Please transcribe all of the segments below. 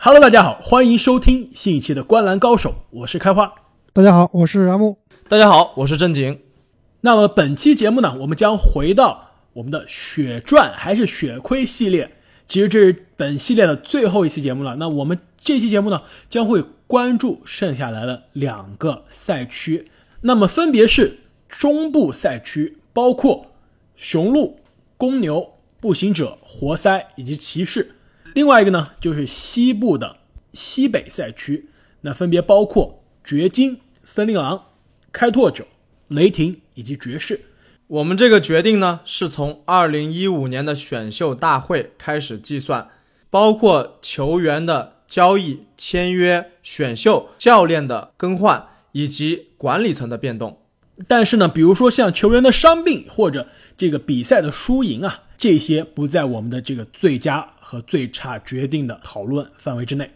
Hello，大家好，欢迎收听新一期的《观澜高手》，我是开花。大家好，我是阿木。大家好，我是正经。那么本期节目呢，我们将回到我们的血赚还是血亏系列。其实这是本系列的最后一期节目了。那我们这期节目呢，将会关注剩下来的两个赛区，那么分别是中部赛区，包括雄鹿、公牛、步行者、活塞以及骑士。另外一个呢，就是西部的西北赛区，那分别包括掘金、森林狼、开拓者、雷霆以及爵士。我们这个决定呢，是从二零一五年的选秀大会开始计算，包括球员的交易、签约、选秀、教练的更换以及管理层的变动。但是呢，比如说像球员的伤病或者这个比赛的输赢啊。这些不在我们的这个最佳和最差决定的讨论范围之内。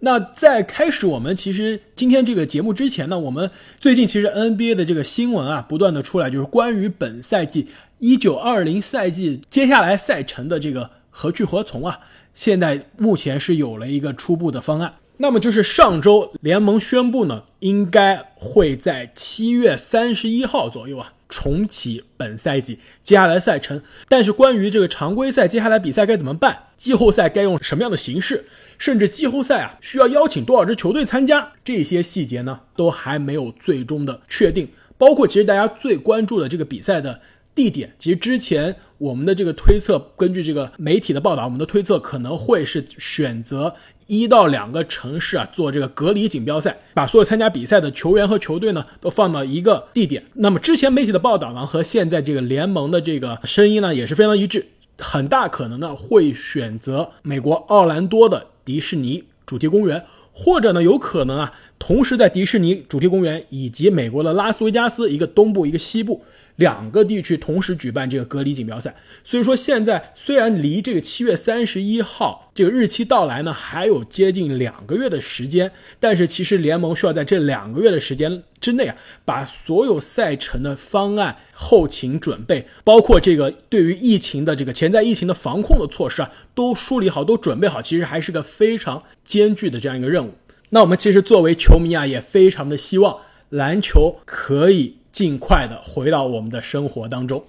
那在开始我们其实今天这个节目之前呢，我们最近其实 NBA 的这个新闻啊，不断的出来，就是关于本赛季一九二零赛季接下来赛程的这个何去何从啊。现在目前是有了一个初步的方案。那么就是上周联盟宣布呢，应该会在七月三十一号左右啊。重启本赛季接下来赛程，但是关于这个常规赛接下来比赛该怎么办，季后赛该用什么样的形式，甚至季后赛啊需要邀请多少支球队参加，这些细节呢都还没有最终的确定。包括其实大家最关注的这个比赛的地点，其实之前我们的这个推测，根据这个媒体的报道，我们的推测可能会是选择。一到两个城市啊，做这个隔离锦标赛，把所有参加比赛的球员和球队呢，都放到一个地点。那么之前媒体的报道呢，和现在这个联盟的这个声音呢，也是非常一致，很大可能呢会选择美国奥兰多的迪士尼主题公园，或者呢有可能啊，同时在迪士尼主题公园以及美国的拉斯维加斯一个东部一个西部。两个地区同时举办这个隔离锦标赛，所以说现在虽然离这个七月三十一号这个日期到来呢还有接近两个月的时间，但是其实联盟需要在这两个月的时间之内啊，把所有赛程的方案、后勤准备，包括这个对于疫情的这个潜在疫情的防控的措施啊，都梳理好、都准备好，其实还是个非常艰巨的这样一个任务。那我们其实作为球迷啊，也非常的希望篮球可以。尽快的回到我们的生活当中。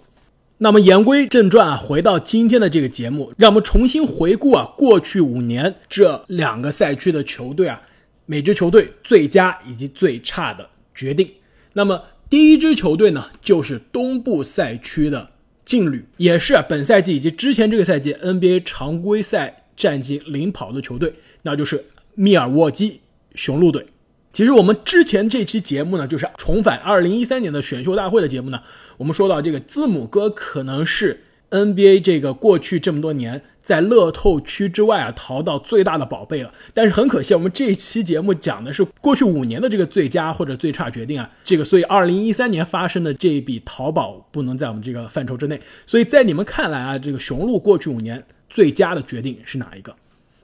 那么言归正传啊，回到今天的这个节目，让我们重新回顾啊过去五年这两个赛区的球队啊，每支球队最佳以及最差的决定。那么第一支球队呢，就是东部赛区的劲旅，也是本赛季以及之前这个赛季 NBA 常规赛战绩领跑的球队，那就是密尔沃基雄鹿队。其实我们之前这期节目呢，就是重返二零一三年的选秀大会的节目呢。我们说到这个字母哥可能是 NBA 这个过去这么多年在乐透区之外啊淘到最大的宝贝了。但是很可惜，我们这期节目讲的是过去五年的这个最佳或者最差决定啊。这个所以二零一三年发生的这一笔淘宝不能在我们这个范畴之内。所以在你们看来啊，这个雄鹿过去五年最佳的决定是哪一个？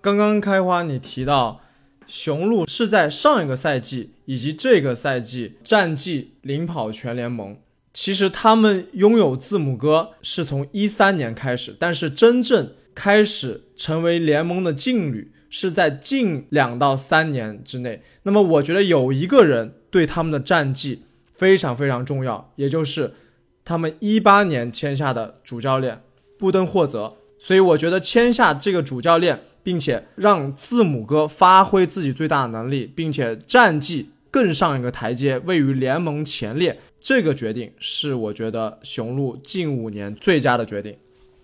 刚刚开花你提到。雄鹿是在上一个赛季以及这个赛季战绩领跑全联盟。其实他们拥有字母哥是从一三年开始，但是真正开始成为联盟的劲旅是在近两到三年之内。那么我觉得有一个人对他们的战绩非常非常重要，也就是他们一八年签下的主教练布登霍泽。所以我觉得签下这个主教练。并且让字母哥发挥自己最大的能力，并且战绩更上一个台阶，位于联盟前列。这个决定是我觉得雄鹿近五年最佳的决定。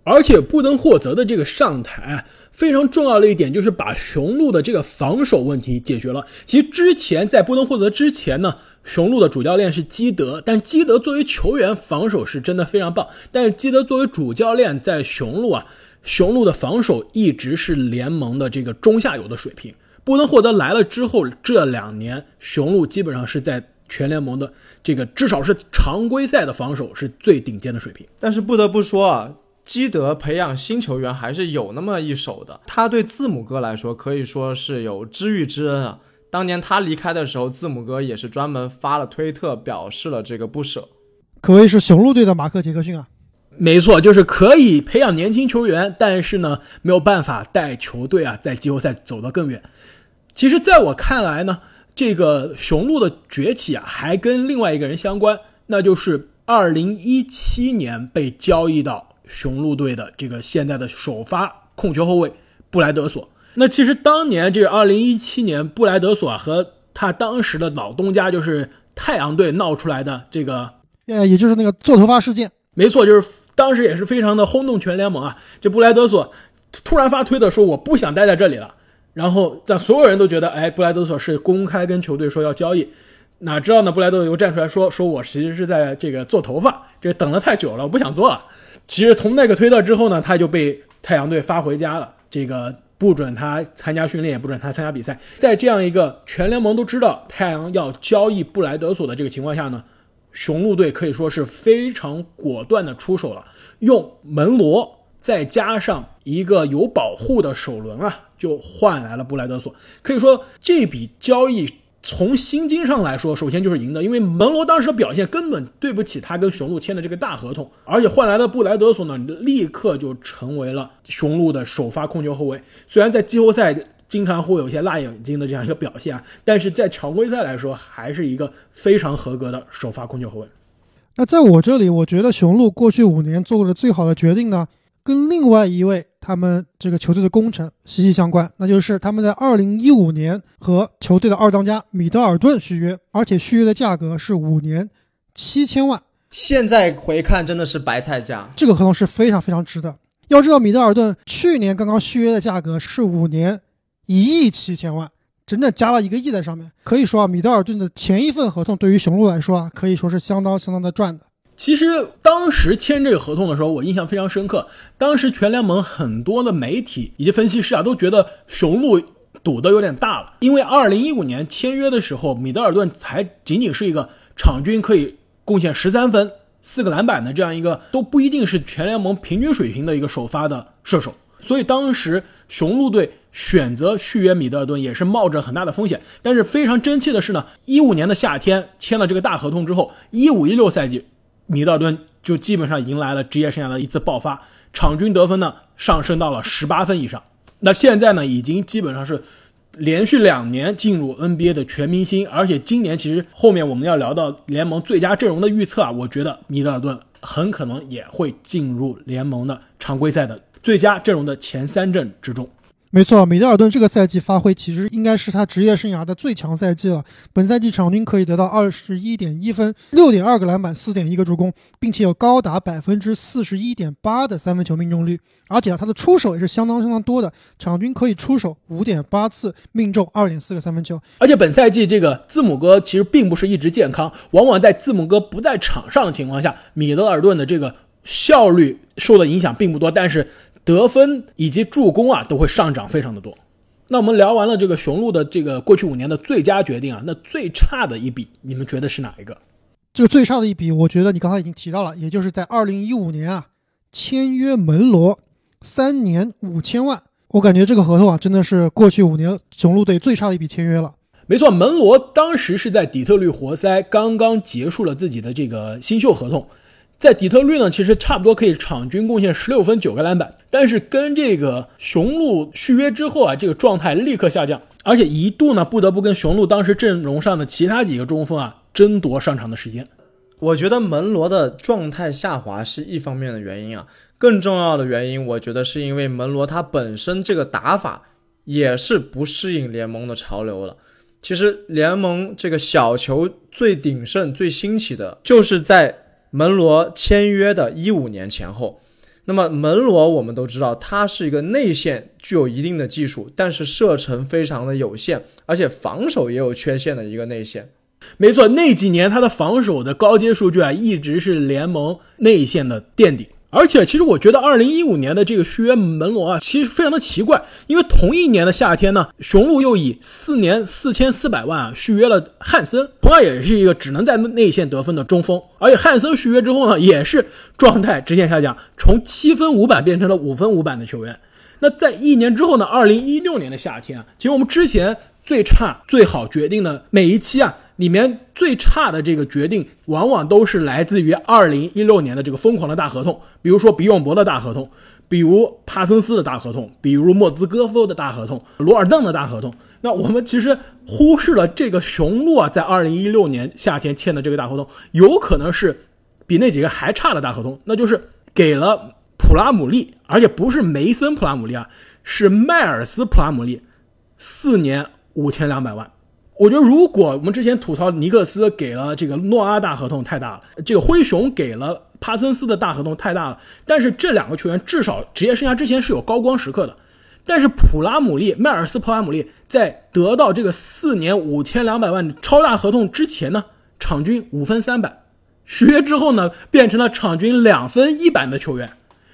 而且布登霍泽的这个上台非常重要的一点就是把雄鹿的这个防守问题解决了。其实之前在布登霍泽之前呢，雄鹿的主教练是基德，但基德作为球员防守是真的非常棒，但是基德作为主教练在雄鹿啊。雄鹿的防守一直是联盟的这个中下游的水平。布登霍德来了之后，这两年雄鹿基本上是在全联盟的这个至少是常规赛的防守是最顶尖的水平。但是不得不说啊，基德培养新球员还是有那么一手的。他对字母哥来说可以说是有知遇之恩啊。当年他离开的时候，字母哥也是专门发了推特表示了这个不舍，可谓是雄鹿队的马克杰克逊啊。没错，就是可以培养年轻球员，但是呢，没有办法带球队啊在季后赛走得更远。其实，在我看来呢，这个雄鹿的崛起啊，还跟另外一个人相关，那就是二零一七年被交易到雄鹿队的这个现在的首发控球后卫布莱德索。那其实当年这个二零一七年，布莱德索和他当时的老东家就是太阳队闹出来的这个，呃，也就是那个做头发事件。没错，就是当时也是非常的轰动全联盟啊。这布莱德索突然发推的说我不想待在这里了。然后让所有人都觉得，哎，布莱德索是公开跟球队说要交易，哪知道呢？布莱德又站出来说，说我其实是在这个做头发，这等了太久了，我不想做了。其实从那个推特之后呢，他就被太阳队发回家了，这个不准他参加训练，也不准他参加比赛。在这样一个全联盟都知道太阳要交易布莱德索的这个情况下呢，雄鹿队可以说是非常果断的出手了，用门罗。再加上一个有保护的首轮啊，就换来了布莱德索。可以说这笔交易从薪金上来说，首先就是赢的，因为门罗当时的表现根本对不起他跟雄鹿签的这个大合同，而且换来的布莱德索呢，立刻就成为了雄鹿的首发控球后卫。虽然在季后赛经常会有一些辣眼睛的这样一个表现啊，但是在常规赛来说，还是一个非常合格的首发控球后卫。那在我这里，我觉得雄鹿过去五年做过的最好的决定呢。跟另外一位他们这个球队的功臣息息相关，那就是他们在二零一五年和球队的二当家米德尔顿续约，而且续约的价格是五年七千万。现在回看真的是白菜价，这个合同是非常非常值的。要知道米德尔顿去年刚刚续约的价格是五年一亿七千万，整整加了一个亿在上面。可以说啊，米德尔顿的前一份合同对于雄鹿来说啊，可以说是相当相当的赚的。其实当时签这个合同的时候，我印象非常深刻。当时全联盟很多的媒体以及分析师啊，都觉得雄鹿赌的有点大了。因为二零一五年签约的时候，米德尔顿才仅仅是一个场均可以贡献十三分、四个篮板的这样一个，都不一定是全联盟平均水平的一个首发的射手。所以当时雄鹿队选择续约米德尔顿也是冒着很大的风险。但是非常争气的是呢，一五年的夏天签了这个大合同之后，一五一六赛季。米德尔顿就基本上迎来了职业生涯的一次爆发，场均得分呢上升到了十八分以上。那现在呢，已经基本上是连续两年进入 NBA 的全明星，而且今年其实后面我们要聊到联盟最佳阵容的预测啊，我觉得米德尔顿很可能也会进入联盟的常规赛的最佳阵容的前三阵之中。没错，米德尔顿这个赛季发挥其实应该是他职业生涯的最强赛季了。本赛季场均可以得到二十一点一分、六点二个篮板、四点一个助攻，并且有高达百分之四十一点八的三分球命中率。而且啊，他的出手也是相当相当多的，场均可以出手五点八次，命中二点四个三分球。而且本赛季这个字母哥其实并不是一直健康，往往在字母哥不在场上的情况下，米德尔顿的这个效率受的影响并不多，但是。得分以及助攻啊都会上涨非常的多。那我们聊完了这个雄鹿的这个过去五年的最佳决定啊，那最差的一笔你们觉得是哪一个？这个最差的一笔，我觉得你刚才已经提到了，也就是在二零一五年啊签约门罗三年五千万。我感觉这个合同啊真的是过去五年雄鹿队最差的一笔签约了。没错，门罗当时是在底特律活塞刚刚结束了自己的这个新秀合同。在底特律呢，其实差不多可以场均贡献十六分九个篮板，但是跟这个雄鹿续约之后啊，这个状态立刻下降，而且一度呢不得不跟雄鹿当时阵容上的其他几个中锋啊争夺上场的时间。我觉得门罗的状态下滑是一方面的原因啊，更重要的原因，我觉得是因为门罗他本身这个打法也是不适应联盟的潮流了。其实联盟这个小球最鼎盛、最兴起的就是在。门罗签约的一五年前后，那么门罗我们都知道，他是一个内线具有一定的技术，但是射程非常的有限，而且防守也有缺陷的一个内线。没错，那几年他的防守的高阶数据啊，一直是联盟内线的垫底。而且，其实我觉得二零一五年的这个续约门罗啊，其实非常的奇怪，因为同一年的夏天呢，雄鹿又以四年四千四百万啊续约了汉森，同样也是一个只能在内线得分的中锋。而且汉森续约之后呢，也是状态直线下降，从七分五板变成了五分五板的球员。那在一年之后呢，二零一六年的夏天啊，其实我们之前最差最好决定的每一期啊，里面最差的这个决定，往往都是来自于二零一六年的这个疯狂的大合同，比如说比永博的大合同，比如帕森斯的大合同，比如莫兹戈夫的大合同，罗尔邓的大合同。那我们其实忽视了这个雄鹿啊，在二零一六年夏天签的这个大合同，有可能是比那几个还差的大合同，那就是给了普拉姆利，而且不是梅森普拉姆利啊，是迈尔斯普拉姆利，四年五千两百万。我觉得，如果我们之前吐槽尼克斯给了这个诺阿大合同太大了，这个灰熊给了帕森斯的大合同太大了，但是这两个球员至少职业生涯之前是有高光时刻的。但是普拉姆利、迈尔斯普拉姆利在得到这个四年五千两百万超大合同之前呢，场均五分三板，续约之后呢，变成了场均两分一板的球员。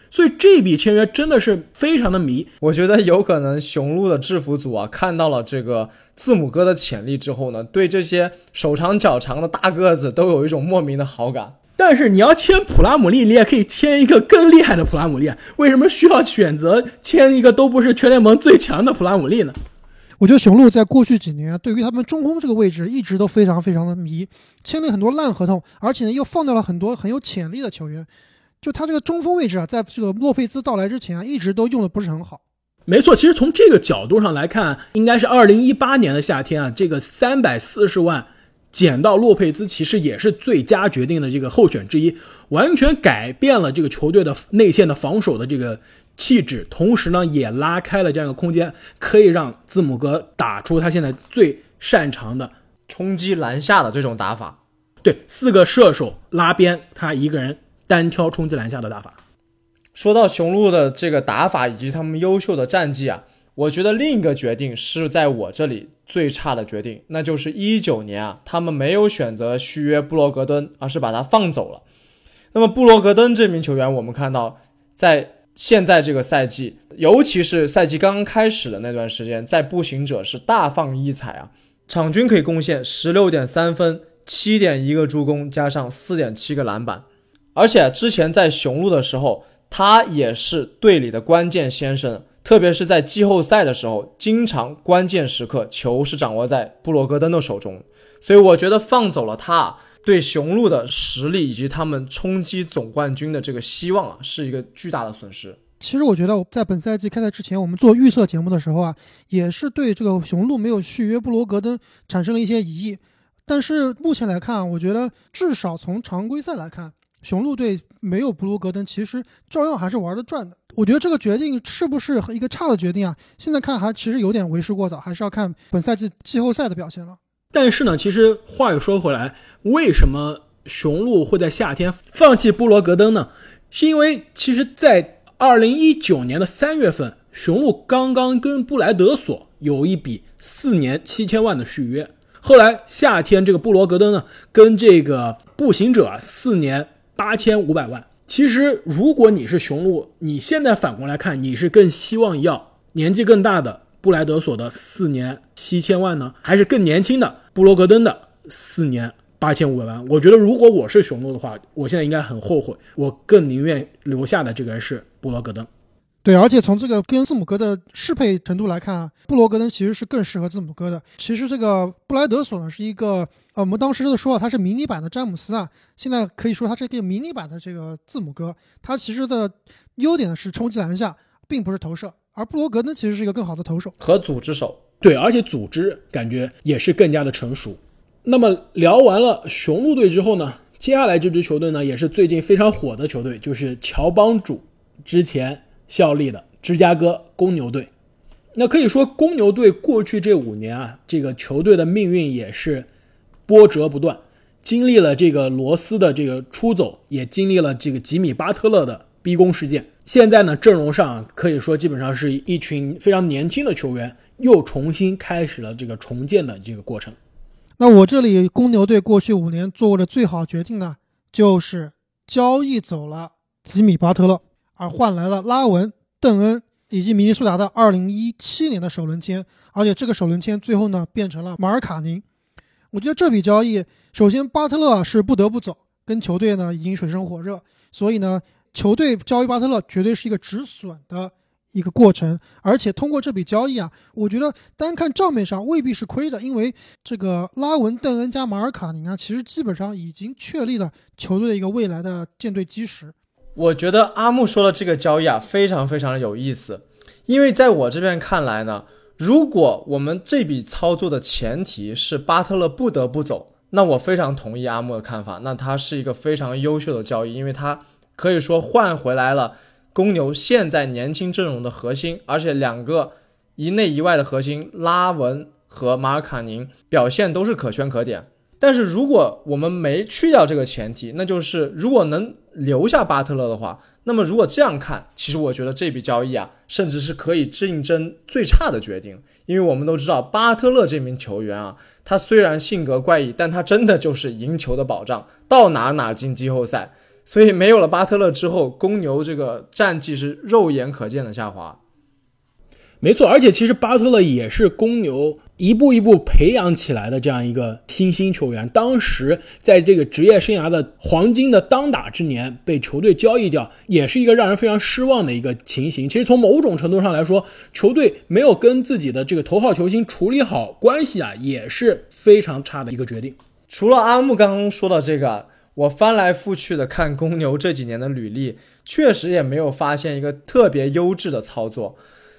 所以这笔签约真的是非常的迷，我觉得有可能雄鹿的制服组啊看到了这个字母哥的潜力之后呢，对这些手长脚长的大个子都有一种莫名的好感。但是你要签普拉姆利，你也可以签一个更厉害的普拉姆利，为什么需要选择签一个都不是全联盟最强的普拉姆利呢？我觉得雄鹿在过去几年对于他们中锋这个位置一直都非常非常的迷，签了很多烂合同，而且呢又放掉了很多很有潜力的球员。就他这个中锋位置啊，在这个洛佩兹到来之前啊，一直都用的不是很好。没错，其实从这个角度上来看，应该是二零一八年的夏天啊，这个三百四十万捡到洛佩兹，其实也是最佳决定的这个候选之一，完全改变了这个球队的内线的防守的这个气质，同时呢，也拉开了这样一个空间，可以让字母哥打出他现在最擅长的冲击篮下的这种打法。对，四个射手拉边，他一个人。单挑冲击篮下的打法。说到雄鹿的这个打法以及他们优秀的战绩啊，我觉得另一个决定是在我这里最差的决定，那就是一九年啊，他们没有选择续约布罗格登，而是把他放走了。那么布罗格登这名球员，我们看到在现在这个赛季，尤其是赛季刚刚开始的那段时间，在步行者是大放异彩啊，场均可以贡献十六点三分、七点一个助攻，加上四点七个篮板。而且之前在雄鹿的时候，他也是队里的关键先生，特别是在季后赛的时候，经常关键时刻球是掌握在布罗格登的手中。所以我觉得放走了他，对雄鹿的实力以及他们冲击总冠军的这个希望啊，是一个巨大的损失。其实我觉得在本赛季开赛之前，我们做预测节目的时候啊，也是对这个雄鹿没有续约布罗格登产生了一些疑义。但是目前来看，我觉得至少从常规赛来看。雄鹿队没有布鲁格登，其实照样还是玩得转的。我觉得这个决定是不是一个差的决定啊？现在看还其实有点为时过早，还是要看本赛季季后赛的表现了。但是呢，其实话又说回来，为什么雄鹿会在夏天放弃布罗格登呢？是因为其实，在二零一九年的三月份，雄鹿刚刚跟布莱德索有一笔四年七千万的续约。后来夏天这个布罗格登呢，跟这个步行者四年。八千五百万。其实，如果你是雄鹿，你现在反过来看，你是更希望要年纪更大的布莱德索的四年七千万呢，还是更年轻的布罗格登的四年八千五百万？我觉得，如果我是雄鹿的话，我现在应该很后悔，我更宁愿留下的这个人是布罗格登。对，而且从这个跟字母哥的适配程度来看啊，布罗格登其实是更适合字母哥的。其实这个布莱德索呢，是一个呃，我们当时的说啊，他是迷你版的詹姆斯啊。现在可以说他是个迷你版的这个字母哥。他其实的优点是冲击篮下，并不是投射。而布罗格登其实是一个更好的投手和组织手。对，而且组织感觉也是更加的成熟。那么聊完了雄鹿队之后呢，接下来这支球队呢，也是最近非常火的球队，就是乔帮主之前。效力的芝加哥公牛队，那可以说公牛队过去这五年啊，这个球队的命运也是波折不断，经历了这个罗斯的这个出走，也经历了这个吉米巴特勒的逼宫事件。现在呢，阵容上可以说基本上是一群非常年轻的球员，又重新开始了这个重建的这个过程。那我这里公牛队过去五年做过的最好决定呢，就是交易走了吉米巴特勒。而换来了拉文、邓恩以及明尼苏达的2017年的首轮签，而且这个首轮签最后呢变成了马尔卡宁。我觉得这笔交易，首先巴特勒是不得不走，跟球队呢已经水深火热，所以呢球队交易巴特勒绝对是一个止损的一个过程，而且通过这笔交易啊，我觉得单看账面上未必是亏的，因为这个拉文、邓恩加马尔卡宁啊，其实基本上已经确立了球队的一个未来的舰队基石。我觉得阿木说的这个交易啊，非常非常的有意思，因为在我这边看来呢，如果我们这笔操作的前提是巴特勒不得不走，那我非常同意阿木的看法，那他是一个非常优秀的交易，因为他可以说换回来了。公牛现在年轻阵容的核心，而且两个一内一外的核心拉文和马尔卡宁表现都是可圈可点。但是如果我们没去掉这个前提，那就是如果能留下巴特勒的话，那么如果这样看，其实我觉得这笔交易啊，甚至是可以竞争最差的决定。因为我们都知道巴特勒这名球员啊，他虽然性格怪异，但他真的就是赢球的保障，到哪哪进季后赛。所以没有了巴特勒之后，公牛这个战绩是肉眼可见的下滑。没错，而且其实巴特勒也是公牛一步一步培养起来的这样一个新兴球员。当时在这个职业生涯的黄金的当打之年被球队交易掉，也是一个让人非常失望的一个情形。其实从某种程度上来说，球队没有跟自己的这个头号球星处理好关系啊，也是非常差的一个决定。除了阿木刚刚说到这个。我翻来覆去的看公牛这几年的履历，确实也没有发现一个特别优质的操作，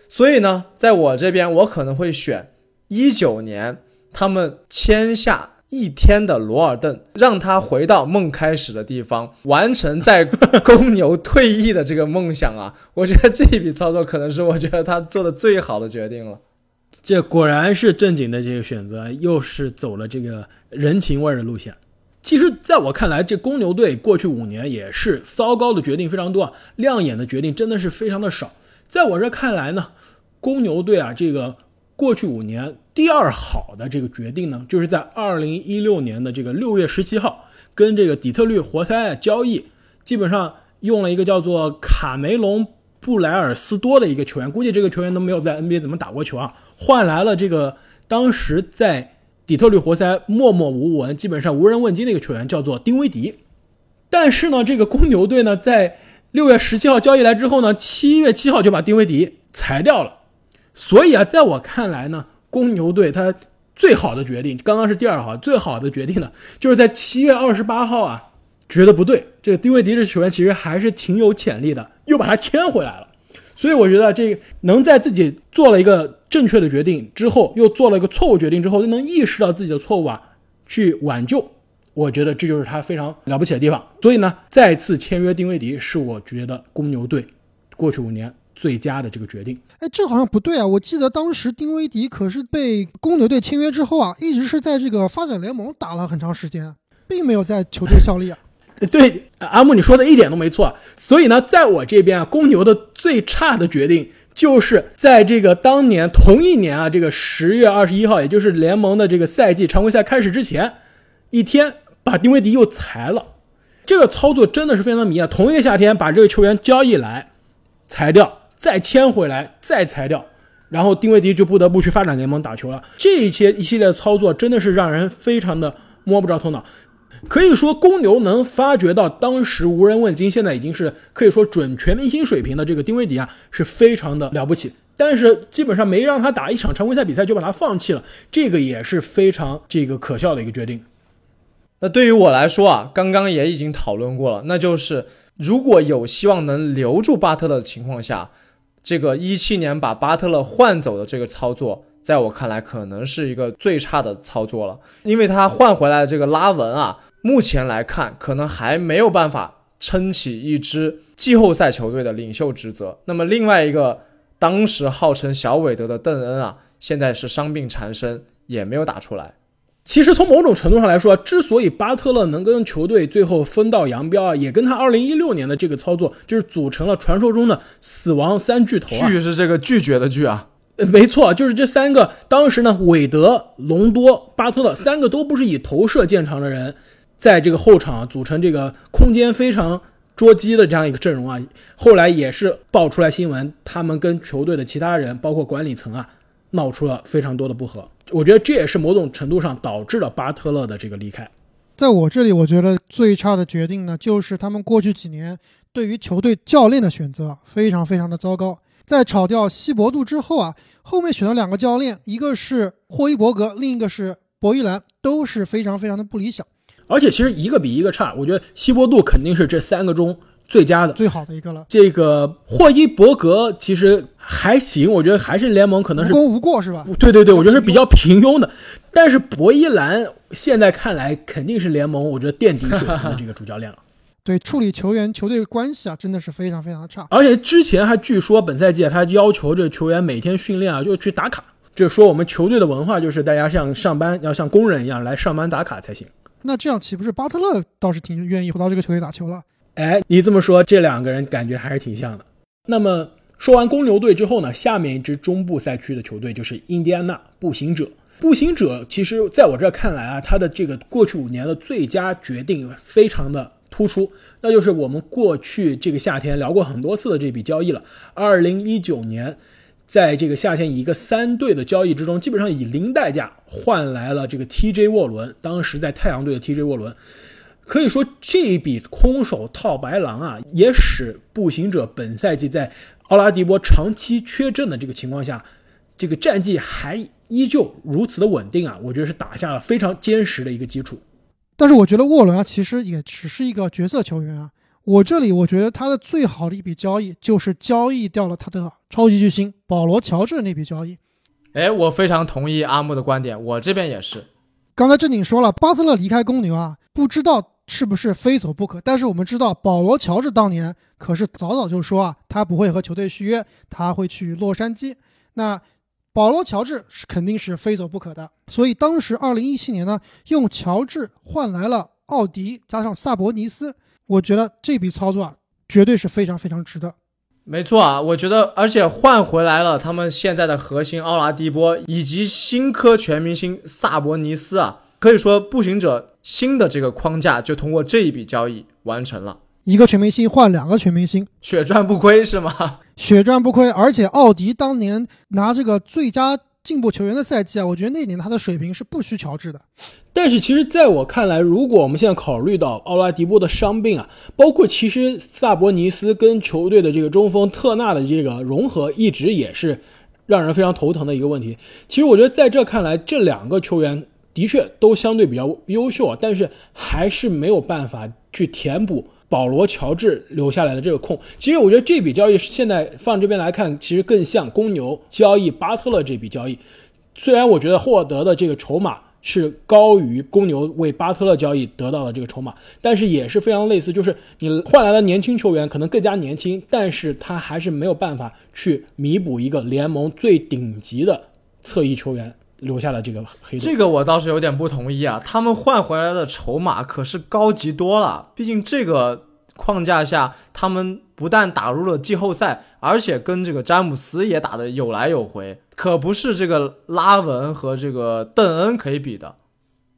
所以呢，在我这边我可能会选一九年他们签下一天的罗尔顿，让他回到梦开始的地方，完成在公牛退役的这个梦想啊！我觉得这一笔操作可能是我觉得他做的最好的决定了。这果然是正经的这个选择，又是走了这个人情味的路线。其实，在我看来，这公牛队过去五年也是糟糕的决定非常多啊，亮眼的决定真的是非常的少。在我这看来呢，公牛队啊，这个过去五年第二好的这个决定呢，就是在二零一六年的这个六月十七号，跟这个底特律活塞交易，基本上用了一个叫做卡梅隆布莱尔斯多的一个球员，估计这个球员都没有在 NBA 怎么打过球啊，换来了这个当时在。底特律活塞默默无闻，基本上无人问津的一个球员叫做丁威迪，但是呢，这个公牛队呢，在六月十七号交易来之后呢，七月七号就把丁威迪裁掉了。所以啊，在我看来呢，公牛队他最好的决定，刚刚是第二好，最好的决定呢，就是在七月二十八号啊，觉得不对，这个丁威迪这球员其实还是挺有潜力的，又把他签回来了。所以我觉得这能在自己做了一个。正确的决定之后，又做了一个错误决定之后，又能意识到自己的错误啊，去挽救，我觉得这就是他非常了不起的地方。所以呢，再次签约丁威迪是我觉得公牛队过去五年最佳的这个决定。哎，这好像不对啊！我记得当时丁威迪可是被公牛队签约之后啊，一直是在这个发展联盟打了很长时间，并没有在球队效力啊。对，阿木你说的一点都没错。所以呢，在我这边啊，公牛的最差的决定。就是在这个当年同一年啊，这个十月二十一号，也就是联盟的这个赛季常规赛开始之前一天，把丁威迪又裁了。这个操作真的是非常迷啊！同一个夏天把这个球员交易来，裁掉，再签回来，再裁掉，然后丁威迪就不得不去发展联盟打球了。这一些一系列操作真的是让人非常的摸不着头脑。可以说，公牛能发掘到当时无人问津，现在已经是可以说准全明星水平的这个丁威迪啊，是非常的了不起。但是基本上没让他打一场常规赛比赛就把他放弃了，这个也是非常这个可笑的一个决定。那对于我来说啊，刚刚也已经讨论过了，那就是如果有希望能留住巴特勒的情况下，这个一七年把巴特勒换走的这个操作，在我看来可能是一个最差的操作了，因为他换回来的这个拉文啊。目前来看，可能还没有办法撑起一支季后赛球队的领袖职责。那么，另外一个当时号称小韦德的邓恩啊，现在是伤病缠身，也没有打出来。其实从某种程度上来说，之所以巴特勒能跟球队最后分道扬镳啊，也跟他2016年的这个操作，就是组成了传说中的死亡三巨头。巨是这个拒绝的拒啊，没错，就是这三个。当时呢，韦德、隆多、巴特勒三个都不是以投射见长的人。在这个后场组成这个空间非常捉鸡的这样一个阵容啊，后来也是爆出来新闻，他们跟球队的其他人，包括管理层啊，闹出了非常多的不和。我觉得这也是某种程度上导致了巴特勒的这个离开。在我这里，我觉得最差的决定呢，就是他们过去几年对于球队教练的选择非常非常的糟糕。在炒掉希伯杜之后啊，后面选了两个教练，一个是霍伊伯格，另一个是博伊兰，都是非常非常的不理想。而且其实一个比一个差，我觉得希伯杜肯定是这三个中最佳的。最好的一个了，这个霍伊伯格其实还行，我觉得还是联盟可能是无功无过是吧？对对对，我觉得是比较平庸的。但是博伊兰现在看来肯定是联盟我觉得垫底水平的这个主教练了。对，处理球员球队关系啊，真的是非常非常的差。而且之前还据说本赛季啊他要求这球员每天训练啊就去打卡，就是说我们球队的文化就是大家像上班要像工人一样来上班打卡才行。那这样岂不是巴特勒倒是挺愿意回到这个球队打球了？哎，你这么说，这两个人感觉还是挺像的。那么说完公牛队之后呢，下面一支中部赛区的球队就是印第安纳步行者。步行者其实在我这儿看来啊，他的这个过去五年的最佳决定非常的突出，那就是我们过去这个夏天聊过很多次的这笔交易了。二零一九年，在这个夏天以一个三队的交易之中，基本上以零代价换来了这个 TJ 沃伦，当时在太阳队的 TJ 沃伦。可以说，这一笔空手套白狼啊，也使步行者本赛季在奥拉迪波长期缺阵的这个情况下，这个战绩还依旧如此的稳定啊，我觉得是打下了非常坚实的一个基础。但是我觉得沃伦啊，其实也只是一个角色球员啊。我这里我觉得他的最好的一笔交易就是交易掉了他的超级巨星保罗乔治那笔交易。哎，我非常同意阿木的观点，我这边也是。刚才正经说了，巴特勒离开公牛啊，不知道是不是非走不可。但是我们知道，保罗乔治当年可是早早就说啊，他不会和球队续约，他会去洛杉矶。那保罗乔治是肯定是非走不可的。所以当时二零一七年呢，用乔治换来了奥迪，加上萨博尼斯，我觉得这笔操作啊，绝对是非常非常值得。没错啊，我觉得，而且换回来了他们现在的核心奥拉迪波以及新科全明星萨博尼斯啊，可以说步行者新的这个框架就通过这一笔交易完成了，一个全明星换两个全明星，血赚不亏是吗？血赚不亏。而且奥迪当年拿这个最佳进步球员的赛季啊，我觉得那年他的水平是不虚乔治的。但是其实在我看来，如果我们现在考虑到奥拉迪波的伤病啊，包括其实萨博尼斯跟球队的这个中锋特纳的这个融合，一直也是让人非常头疼的一个问题。其实我觉得在这看来，这两个球员的确都相对比较优秀啊，但是还是没有办法去填补保罗乔治留下来的这个空。其实我觉得这笔交易现在放这边来看，其实更像公牛交易巴特勒这笔交易。虽然我觉得获得的这个筹码。是高于公牛为巴特勒交易得到的这个筹码，但是也是非常类似，就是你换来了年轻球员，可能更加年轻，但是他还是没有办法去弥补一个联盟最顶级的侧翼球员留下了这个黑洞。这个我倒是有点不同意啊，他们换回来的筹码可是高级多了，毕竟这个框架下，他们不但打入了季后赛，而且跟这个詹姆斯也打得有来有回。可不是这个拉文和这个邓恩可以比的，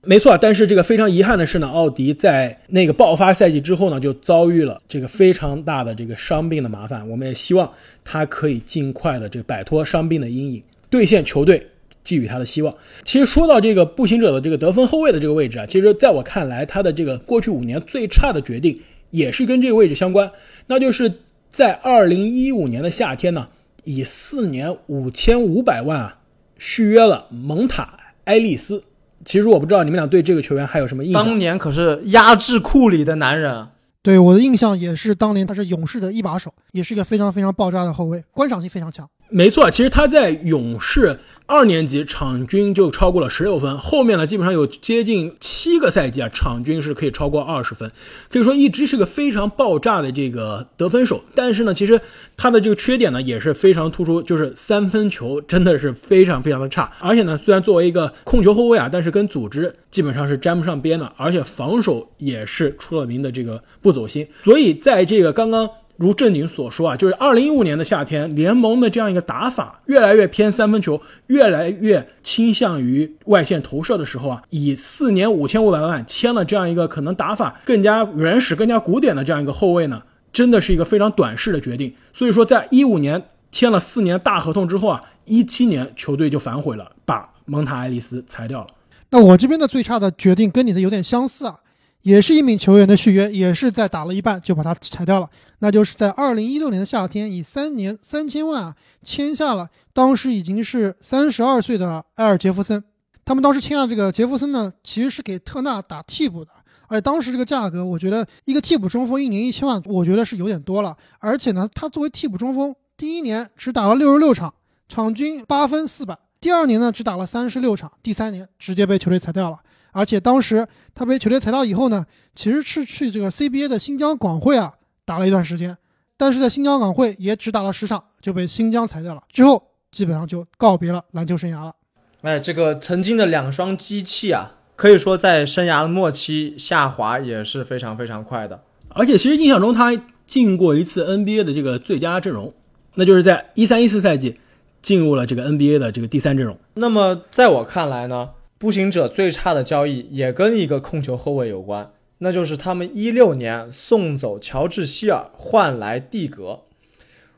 没错。但是这个非常遗憾的是呢，奥迪在那个爆发赛季之后呢，就遭遇了这个非常大的这个伤病的麻烦。我们也希望他可以尽快的这个摆脱伤病的阴影，兑现球队寄予他的希望。其实说到这个步行者的这个得分后卫的这个位置啊，其实在我看来，他的这个过去五年最差的决定也是跟这个位置相关，那就是在二零一五年的夏天呢。以四年五千五百万啊续约了蒙塔埃利斯。其实我不知道你们俩对这个球员还有什么印象？当年可是压制库里的男人。对我的印象也是，当年他是勇士的一把手，也是一个非常非常爆炸的后卫，观赏性非常强。没错，其实他在勇士。二年级场均就超过了十六分，后面呢基本上有接近七个赛季啊，场均是可以超过二十分，可以说一直是个非常爆炸的这个得分手。但是呢，其实他的这个缺点呢也是非常突出，就是三分球真的是非常非常的差。而且呢，虽然作为一个控球后卫啊，但是跟组织基本上是沾不上边的，而且防守也是出了名的这个不走心。所以在这个刚刚。如正经所说啊，就是二零一五年的夏天，联盟的这样一个打法越来越偏三分球，越来越倾向于外线投射的时候啊，以四年五千五百万签了这样一个可能打法更加原始、更加古典的这样一个后卫呢，真的是一个非常短视的决定。所以说，在一五年签了四年大合同之后啊，一七年球队就反悔了，把蒙塔·爱丽丝裁掉了。那我这边的最差的决定跟你的有点相似啊。也是一名球员的续约，也是在打了一半就把他裁掉了。那就是在二零一六年的夏天，以三年三千万啊签下了当时已经是三十二岁的埃尔杰弗森。他们当时签下这个杰弗森呢，其实是给特纳打替补的，而且当时这个价格，我觉得一个替补中锋一年一千万，我觉得是有点多了。而且呢，他作为替补中锋，第一年只打了六十六场，场均八分四百；第二年呢，只打了三十六场，第三年直接被球队裁掉了。而且当时他被球队裁掉以后呢，其实是去这个 CBA 的新疆广汇啊打了一段时间，但是在新疆广汇也只打了十场就被新疆裁掉了，之后基本上就告别了篮球生涯了。哎，这个曾经的两双机器啊，可以说在生涯的末期下滑也是非常非常快的。而且其实印象中他进过一次 NBA 的这个最佳阵容，那就是在一三一四赛季进入了这个 NBA 的这个第三阵容。那么在我看来呢？步行者最差的交易也跟一个控球后卫有关，那就是他们一六年送走乔治希尔换来蒂格。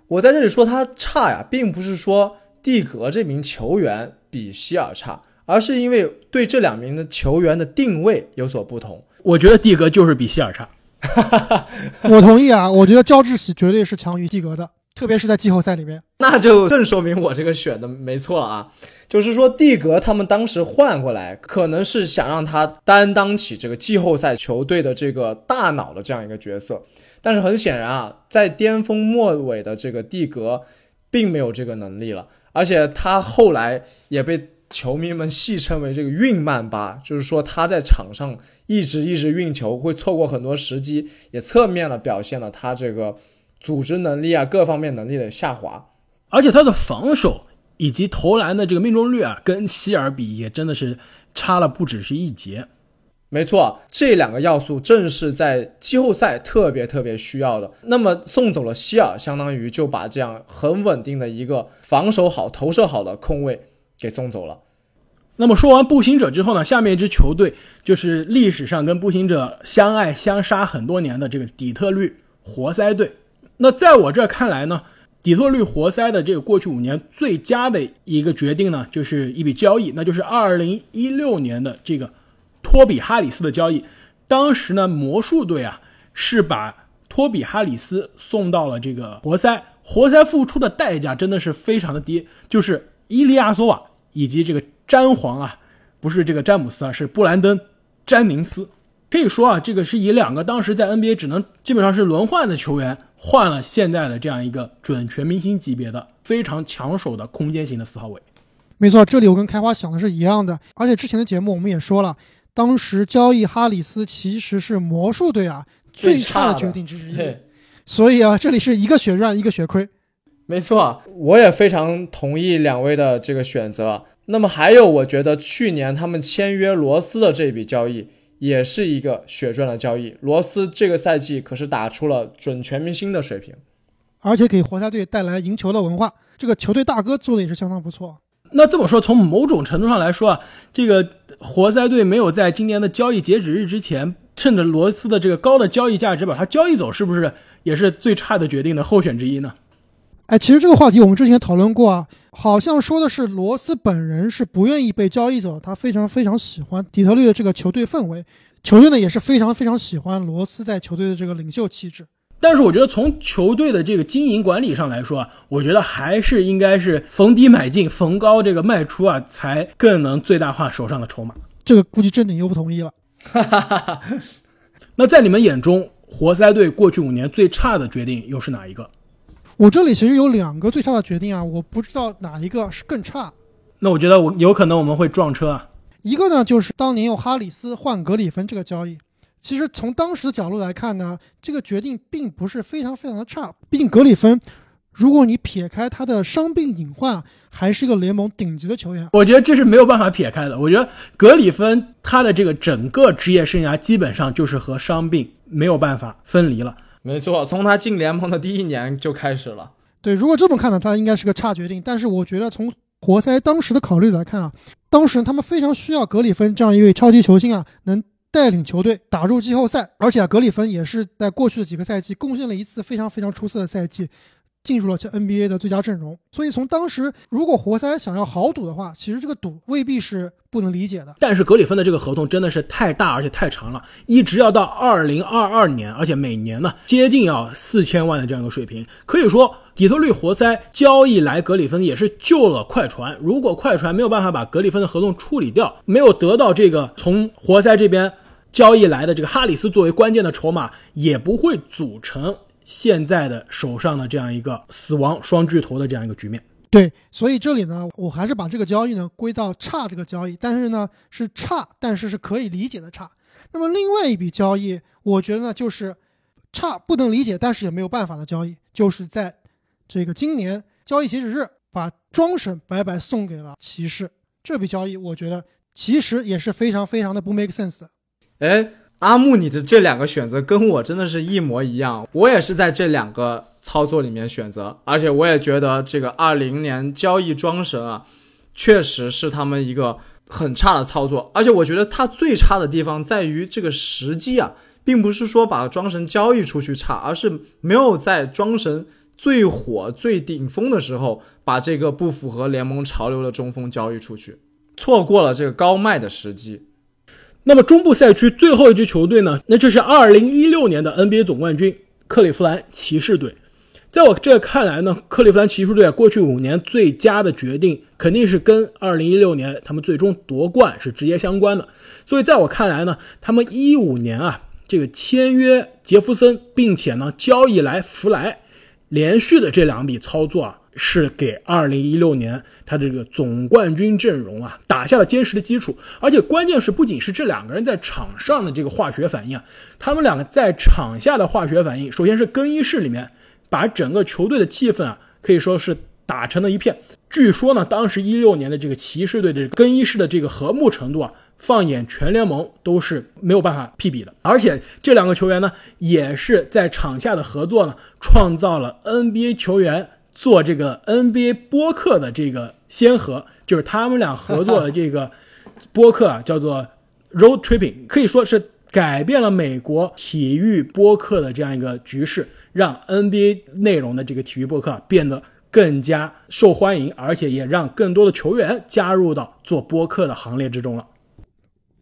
我在这里说他差呀，并不是说蒂格这名球员比希尔差，而是因为对这两名的球员的定位有所不同。我觉得蒂格就是比希尔差。我同意啊，我觉得乔治喜绝对是强于蒂格的。特别是在季后赛里面，那就更说明我这个选的没错了啊！就是说，蒂格他们当时换过来，可能是想让他担当起这个季后赛球队的这个大脑的这样一个角色。但是很显然啊，在巅峰末尾的这个蒂格，并没有这个能力了，而且他后来也被球迷们戏称为这个运曼巴，就是说他在场上一直一直运球，会错过很多时机，也侧面了表现了他这个。组织能力啊，各方面能力的下滑，而且他的防守以及投篮的这个命中率啊，跟希尔比也真的是差了不只是一截。没错，这两个要素正是在季后赛特别特别需要的。那么送走了希尔，相当于就把这样很稳定的一个防守好、投射好的控卫给送走了。那么说完步行者之后呢，下面一支球队就是历史上跟步行者相爱相杀很多年的这个底特律活塞队。那在我这看来呢，底特律活塞的这个过去五年最佳的一个决定呢，就是一笔交易，那就是二零一六年的这个托比哈里斯的交易。当时呢，魔术队啊是把托比哈里斯送到了这个活塞，活塞付出的代价真的是非常的低，就是伊利亚索瓦以及这个詹皇啊，不是这个詹姆斯啊，是布兰登·詹宁斯。可以说啊，这个是以两个当时在 NBA 只能基本上是轮换的球员。换了现在的这样一个准全明星级别的非常抢手的空间型的四号位，没错，这里我跟开花想的是一样的。而且之前的节目我们也说了，当时交易哈里斯其实是魔术队啊最差的决定之一。所以啊，这里是一个血赚一个血亏。没错，我也非常同意两位的这个选择。那么还有，我觉得去年他们签约罗斯的这笔交易。也是一个血赚的交易。罗斯这个赛季可是打出了准全明星的水平，而且给活塞队带来赢球的文化。这个球队大哥做的也是相当不错。那这么说，从某种程度上来说啊，这个活塞队没有在今年的交易截止日之前，趁着罗斯的这个高的交易价值把他交易走，是不是也是最差的决定的候选之一呢？哎，其实这个话题我们之前讨论过啊，好像说的是罗斯本人是不愿意被交易走，他非常非常喜欢底特律的这个球队氛围，球队呢也是非常非常喜欢罗斯在球队的这个领袖气质。但是我觉得从球队的这个经营管理上来说啊，我觉得还是应该是逢低买进，逢高这个卖出啊，才更能最大化手上的筹码。这个估计正鼎又不同意了。那在你们眼中，活塞队过去五年最差的决定又是哪一个？我这里其实有两个最差的决定啊，我不知道哪一个是更差。那我觉得我有可能我们会撞车啊。一个呢，就是当年用哈里斯换格里芬这个交易，其实从当时的角度来看呢，这个决定并不是非常非常的差。毕竟格里芬，如果你撇开他的伤病隐患，还是一个联盟顶级的球员。我觉得这是没有办法撇开的。我觉得格里芬他的这个整个职业生涯基本上就是和伤病没有办法分离了。没错，从他进联盟的第一年就开始了。对，如果这么看呢，他应该是个差决定。但是我觉得从活塞当时的考虑来看啊，当时他们非常需要格里芬这样一位超级球星啊，能带领球队打入季后赛。而且格里芬也是在过去的几个赛季贡献了一次非常非常出色的赛季，进入了这 NBA 的最佳阵容。所以从当时，如果活塞想要豪赌的话，其实这个赌未必是不能理解的。但是格里芬的这个合同真的是太大而且太长了，一直要到二零二二年，而且每年呢接近要四千万的这样一个水平。可以说，底特律活塞交易来格里芬也是救了快船。如果快船没有办法把格里芬的合同处理掉，没有得到这个从活塞这边交易来的这个哈里斯作为关键的筹码，也不会组成。现在的手上的这样一个死亡双巨头的这样一个局面，对，所以这里呢，我还是把这个交易呢归到差这个交易，但是呢是差，但是是可以理解的差。那么另外一笔交易，我觉得呢就是差不能理解，但是也没有办法的交易，就是在这个今年交易截止日把庄神白白送给了骑士。这笔交易我觉得其实也是非常非常的不 make sense 的。哎。阿木，你的这两个选择跟我真的是一模一样，我也是在这两个操作里面选择，而且我也觉得这个二零年交易庄神啊，确实是他们一个很差的操作，而且我觉得它最差的地方在于这个时机啊，并不是说把庄神交易出去差，而是没有在庄神最火、最顶峰的时候把这个不符合联盟潮流的中锋交易出去，错过了这个高卖的时机。那么中部赛区最后一支球队呢？那就是二零一六年的 NBA 总冠军克利夫兰骑士队。在我这看来呢，克利夫兰骑士队过去五年最佳的决定肯定是跟二零一六年他们最终夺冠是直接相关的。所以在我看来呢，他们一五年啊这个签约杰弗森，并且呢交易来弗莱，连续的这两笔操作啊。是给二零一六年他这个总冠军阵容啊打下了坚实的基础，而且关键是不仅是这两个人在场上的这个化学反应啊，他们两个在场下的化学反应，首先是更衣室里面把整个球队的气氛啊可以说是打成了一片。据说呢，当时一六年的这个骑士队的更衣室的这个和睦程度啊。放眼全联盟都是没有办法媲比的，而且这两个球员呢，也是在场下的合作呢，创造了 NBA 球员。做这个 NBA 播客的这个先河，就是他们俩合作的这个 播客啊，叫做 Road Tripping，可以说是改变了美国体育播客的这样一个局势，让 NBA 内容的这个体育播客变得更加受欢迎，而且也让更多的球员加入到做播客的行列之中了。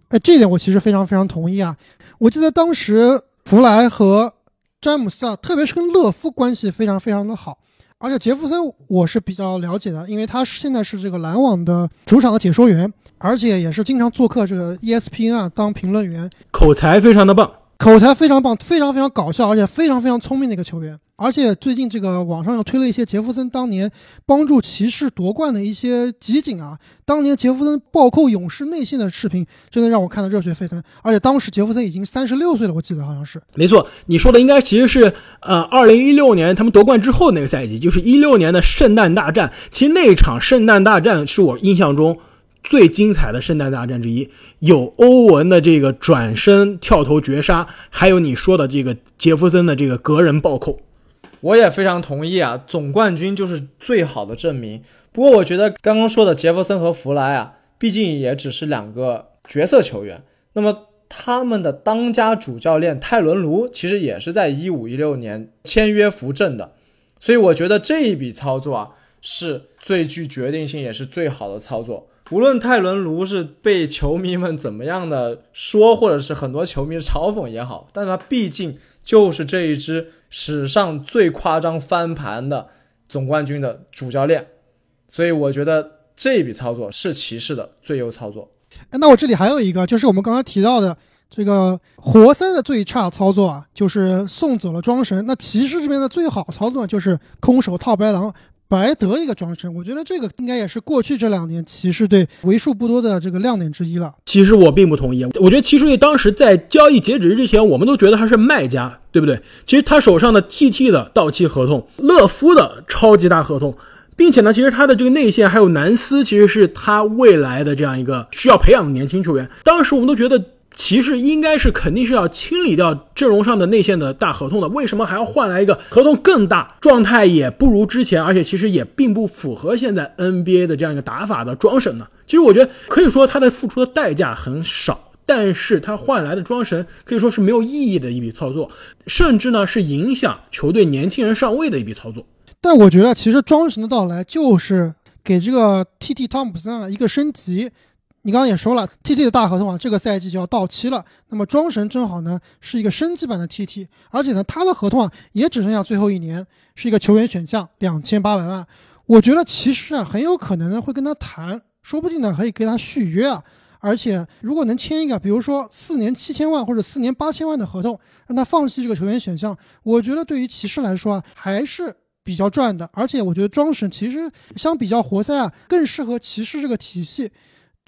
哎，这点我其实非常非常同意啊！我记得当时弗莱和詹姆斯啊，特别是跟勒夫关系非常非常的好。而且杰弗森我是比较了解的，因为他现在是这个篮网的主场的解说员，而且也是经常做客这个 ESPN 啊当评论员，口才非常的棒，口才非常棒，非常非常搞笑，而且非常非常聪明的一个球员。而且最近这个网上又推了一些杰弗森当年帮助骑士夺冠的一些集锦啊，当年杰弗森暴扣勇士内线的视频，真的让我看得热血沸腾。而且当时杰弗森已经三十六岁了，我记得好像是。没错，你说的应该其实是呃，二零一六年他们夺冠之后那个赛季，就是一六年的圣诞大战。其实那场圣诞大战是我印象中最精彩的圣诞大战之一，有欧文的这个转身跳投绝杀，还有你说的这个杰弗森的这个隔人暴扣。我也非常同意啊，总冠军就是最好的证明。不过我觉得刚刚说的杰弗森和弗莱啊，毕竟也只是两个角色球员。那么他们的当家主教练泰伦卢其实也是在一五一六年签约扶正的，所以我觉得这一笔操作啊是最具决定性也是最好的操作。无论泰伦卢是被球迷们怎么样的说，或者是很多球迷嘲讽也好，但他毕竟就是这一支。史上最夸张翻盘的总冠军的主教练，所以我觉得这笔操作是骑士的最优操作。那我这里还有一个，就是我们刚刚提到的这个活塞的最差操作啊，就是送走了庄神。那骑士这边的最好操作就是空手套白狼。白得一个庄神，我觉得这个应该也是过去这两年骑士队为数不多的这个亮点之一了。其实我并不同意，我觉得骑士队当时在交易截止日之前，我们都觉得他是卖家，对不对？其实他手上的 TT 的到期合同，勒夫的超级大合同，并且呢，其实他的这个内线还有南斯，其实是他未来的这样一个需要培养的年轻球员。当时我们都觉得。骑士应该是肯定是要清理掉阵容上的内线的大合同的，为什么还要换来一个合同更大、状态也不如之前，而且其实也并不符合现在 NBA 的这样一个打法的庄神呢？其实我觉得可以说他的付出的代价很少，但是他换来的庄神可以说是没有意义的一笔操作，甚至呢是影响球队年轻人上位的一笔操作。但我觉得其实庄神的到来就是给这个 TT 汤普森啊一个升级。你刚刚也说了，TT 的大合同啊，这个赛季就要到期了。那么庄神正好呢是一个升级版的 TT，而且呢他的合同啊也只剩下最后一年，是一个球员选项两千八百万。我觉得骑士啊很有可能呢会跟他谈，说不定呢可以跟他续约啊。而且如果能签一个，比如说四年七千万或者四年八千万的合同，让他放弃这个球员选项，我觉得对于骑士来说啊还是比较赚的。而且我觉得庄神其实相比较活塞啊更适合骑士这个体系。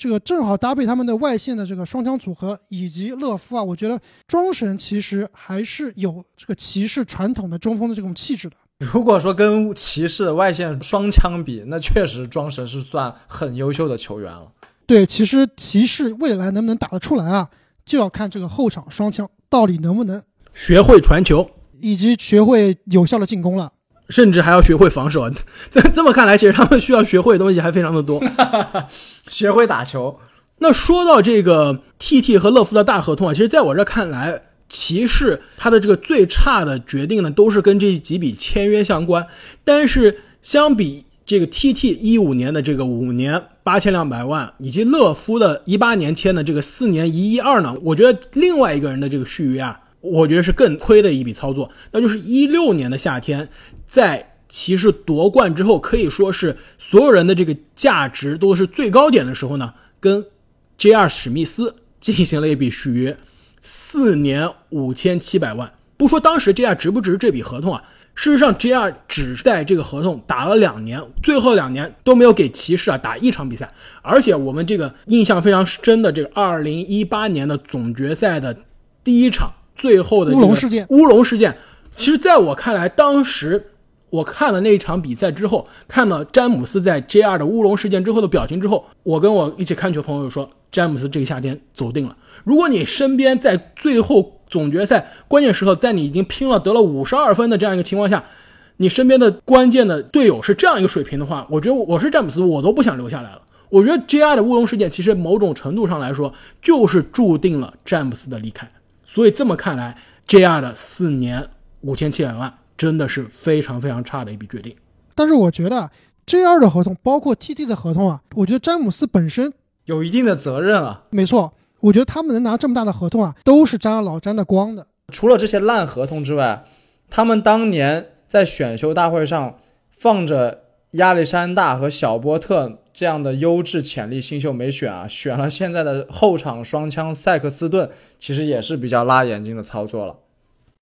这个正好搭配他们的外线的这个双枪组合，以及勒夫啊，我觉得庄神其实还是有这个骑士传统的中锋的这种气质的。如果说跟骑士的外线双枪比，那确实庄神是算很优秀的球员了。对，其实骑士未来能不能打得出来啊，就要看这个后场双枪到底能不能学会传球，以及学会有效的进攻了。甚至还要学会防守，这这么看来，其实他们需要学会的东西还非常的多。学会打球。那说到这个 TT 和乐福的大合同啊，其实在我这看来，骑士他的这个最差的决定呢，都是跟这几笔签约相关。但是相比这个 TT 一五年的这个五年八千两百万，以及乐福的一八年签的这个四年一一二呢，我觉得另外一个人的这个续约啊。我觉得是更亏的一笔操作，那就是一六年的夏天，在骑士夺冠之后，可以说是所有人的这个价值都是最高点的时候呢，跟 J.R. 史密斯进行了一笔续约，四年五千七百万。不说当时 J.R. 值不值这笔合同啊，事实上 J.R. 只在这个合同打了两年，最后两年都没有给骑士啊打一场比赛，而且我们这个印象非常深的这个二零一八年的总决赛的第一场。最后的乌龙事件，乌龙事件，其实在我看来，当时我看了那一场比赛之后，看到詹姆斯在 J.R. 的乌龙事件之后的表情之后，我跟我一起看球朋友说，詹姆斯这个夏天走定了。如果你身边在最后总决赛关键时刻，在你已经拼了得了五十二分的这样一个情况下，你身边的关键的队友是这样一个水平的话，我觉得我是詹姆斯，我都不想留下来了。我觉得 J.R. 的乌龙事件其实某种程度上来说，就是注定了詹姆斯的离开。所以这么看来，J.R. 的四年五千七百万真的是非常非常差的一笔决定。但是我觉得 J 二的合同，包括 T.T. 的合同啊，我觉得詹姆斯本身有一定的责任啊。没错，我觉得他们能拿这么大的合同啊，都是沾了老詹的光的。除了这些烂合同之外，他们当年在选秀大会上放着亚历山大和小波特这样的优质潜力新秀没选啊，选了现在的后场双枪塞克斯顿，其实也是比较拉眼睛的操作了。